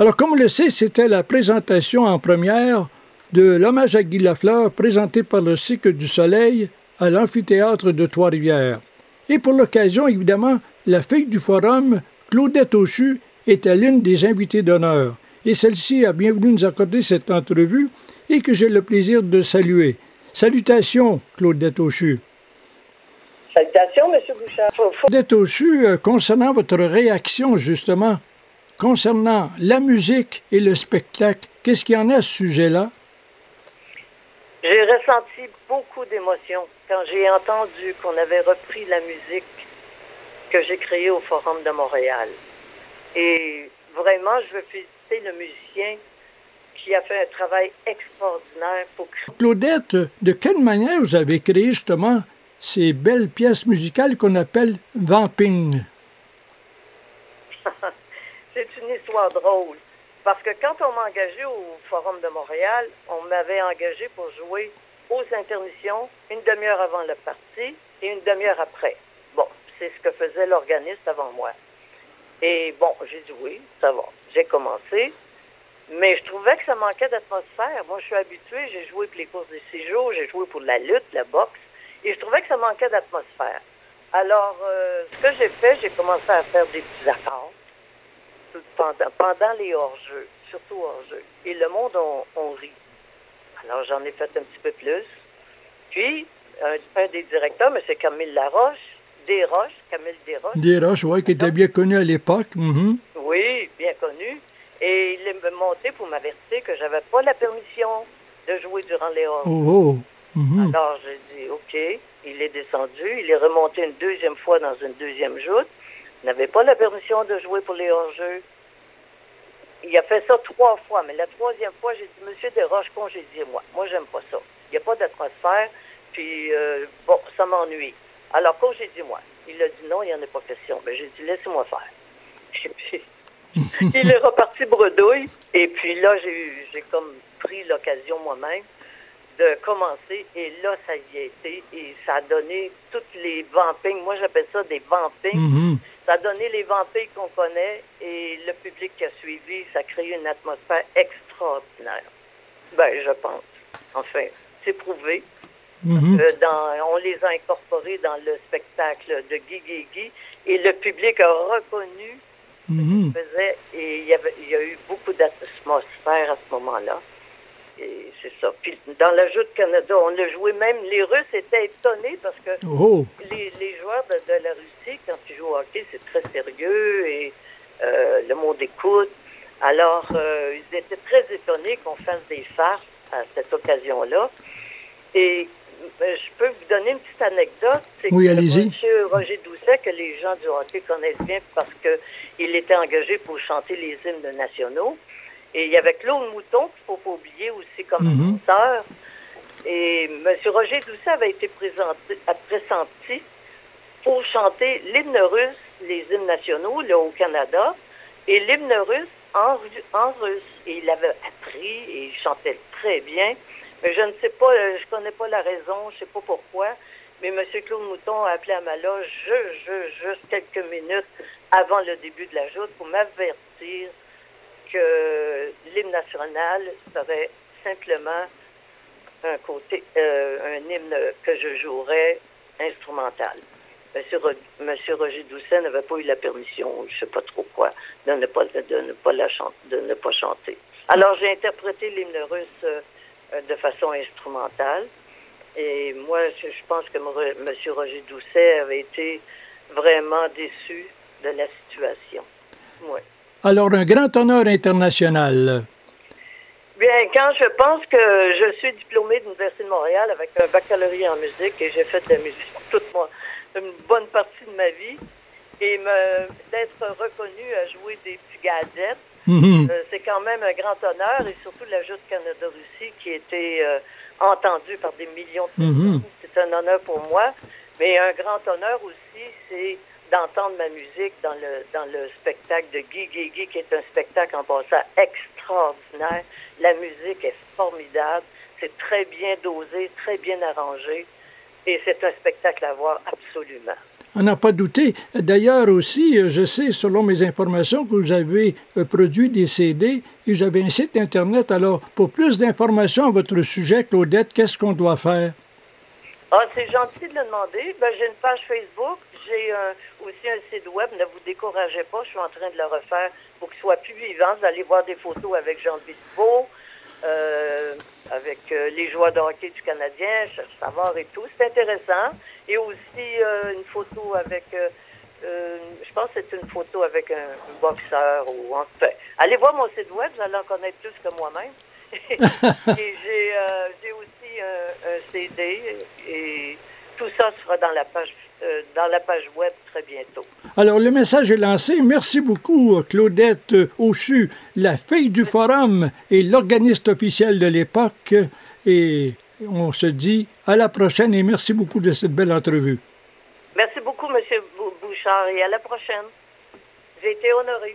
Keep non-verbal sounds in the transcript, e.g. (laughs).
Alors, comme on le sait, c'était la présentation en première de l'hommage à Guy Lafleur présenté par le Cycle du Soleil à l'amphithéâtre de Trois-Rivières. Et pour l'occasion, évidemment, la fille du forum, Claudette Auchu, était l'une des invitées d'honneur. Et celle-ci a bien voulu nous accorder cette entrevue et que j'ai le plaisir de saluer. Salutations, Claudette Auchu. Salutations, M. Bouchard. Claudette Auchu, euh, concernant votre réaction, justement, concernant la musique et le spectacle, qu'est-ce qu'il y en a à ce sujet-là? J'ai ressenti beaucoup d'émotions quand j'ai entendu qu'on avait repris la musique que j'ai créée au Forum de Montréal. Et vraiment, je veux féliciter le musicien qui a fait un travail extraordinaire pour Claudette, de quelle manière vous avez créé justement ces belles pièces musicales qu'on appelle vamping? C'est une histoire drôle. Parce que quand on m'a engagé au Forum de Montréal, on m'avait engagé pour jouer aux intermissions une demi-heure avant le parti et une demi-heure après. Bon, c'est ce que faisait l'organiste avant moi. Et bon, j'ai dit oui, ça va. J'ai commencé. Mais je trouvais que ça manquait d'atmosphère. Moi, je suis habituée, j'ai joué pour les courses de séjour, j'ai joué pour la lutte, la boxe, et je trouvais que ça manquait d'atmosphère. Alors, euh, ce que j'ai fait, j'ai commencé à faire des petits accords pendant, pendant les hors-jeux, surtout hors-jeux. Et le monde, on, rit. Alors, j'en ai fait un petit peu plus. Puis, un, des directeurs, M. Camille Laroche, Desroches, Camille Desroches. Desroches, oui, qui était bien connu à l'époque. Mm-hmm. Oui, bien connu. Et il est monté pour m'avertir que j'avais pas la permission de jouer durant les hors. Oh, oh. Mm-hmm. Alors, j'ai dit, OK. Il est descendu. Il est remonté une deuxième fois dans une deuxième joute n'avait pas la permission de jouer pour les hors-jeux. Il a fait ça trois fois, mais la troisième fois, j'ai dit, Monsieur Desroches, congédiez-moi. Moi, j'aime pas ça. Il n'y a pas d'atmosphère, puis euh, bon, ça m'ennuie. Alors, congédiez-moi. Il a dit non, il n'y en a pas question. Mais ben, j'ai dit, laissez-moi faire. Et puis, (laughs) il est reparti bredouille, et puis là, j'ai comme pris l'occasion moi-même de commencer. Et là, ça y a été. Et ça a donné toutes les vampings. Moi, j'appelle ça des vampings. Mm-hmm. Ça a donné les vampires qu'on connaît et le public qui a suivi. Ça a créé une atmosphère extraordinaire. Ben, je pense. Enfin, c'est prouvé. Mm-hmm. Euh, dans, on les a incorporés dans le spectacle de Guy Guy Guy et le public a reconnu ce mm-hmm. qu'il faisait et il y, avait, il y a eu beaucoup d'atmosphère à ce moment-là c'est ça. Puis dans la de Canada, on a joué même. Les Russes étaient étonnés parce que oh. les, joueurs de, la Russie, quand ils jouent au hockey, c'est très sérieux et euh, le monde écoute. Alors, euh, ils étaient très étonnés qu'on fasse des farces à cette occasion-là. Et euh, je peux vous donner une petite anecdote. C'est oui, allez-y. M. Roger Doucet, que les gens du hockey connaissent bien parce qu'il était engagé pour chanter les hymnes nationaux. Et il y avait Claude Mouton, qu'il ne faut pas oublier aussi comme mm Et M. Roger Doucet avait été présenté, pressenti pour chanter l'hymne russe, les hymnes nationaux, là, au Canada, et l'hymne russe en, en russe. Et il avait appris et il chantait très bien. Mais je ne sais pas, euh, je connais pas la raison, je ne sais pas pourquoi. Mais M. Claude Mouton a appelé à ma loge juste, juste quelques minutes avant le début de la joute pour m'avertir que l'hymne national serait simplement un côté, euh, un hymne que je jouerais instrumental. Monsieur, Roger Doucet n'avait pas eu la permission, je ne sais pas trop quoi, de ne pas, de ne pas, la chanter, de ne pas chanter. Alors j'ai interprété l'hymne russe euh, de façon instrumentale. Et moi, je pense que M. Roger Doucet avait été vraiment déçu de la situation. Oui. Alors, un grand honneur international. Bien, quand je pense que je suis diplômée de l'Université de Montréal avec un baccalauréat en musique et j'ai fait de la musique toute une bonne partie de ma vie et d'être reconnue à jouer des petits gadgets, mm-hmm. euh, c'est quand même un grand honneur et surtout l'ajout de Canada-Russie qui a été euh, entendu par des millions de mm-hmm. personnes. C'est un honneur pour moi, mais un grand honneur aussi, c'est d'entendre ma musique dans le, dans le spectacle de Guy Guy Guy, qui est un spectacle en passant extraordinaire. La musique est formidable. C'est très bien dosé, très bien arrangé. Et c'est un spectacle à voir absolument. On n'a pas douté. D'ailleurs aussi, je sais, selon mes informations, que vous avez euh, produit des CD et vous avez un site Internet. Alors, pour plus d'informations à votre sujet, Claudette, qu'est-ce qu'on doit faire? Ah, c'est gentil de le demander. Ben, j'ai une page Facebook, j'ai aussi un site web. Ne vous découragez pas, je suis en train de le refaire pour qu'il soit plus vivant. Vous allez voir des photos avec Jean Bispo, euh, avec euh, les joueurs de hockey du Canadien, Savard et tout. C'est intéressant. Et aussi euh, une photo avec, je pense que c'est une photo avec un, boxeur ou en. Allez voir mon site web, vous allez en connaître plus que moi-même. (laughs) et j'ai aussi un CD et tout ça sera dans la page euh, dans la page web très bientôt. Alors, le message est lancé. Merci beaucoup, Claudette Auchu, la fille du forum et l'organiste officiel de l'époque. Et on se dit à la prochaine et merci beaucoup de cette belle entrevue. Merci beaucoup, M. Bouchard, et à la prochaine. J'ai été honoré.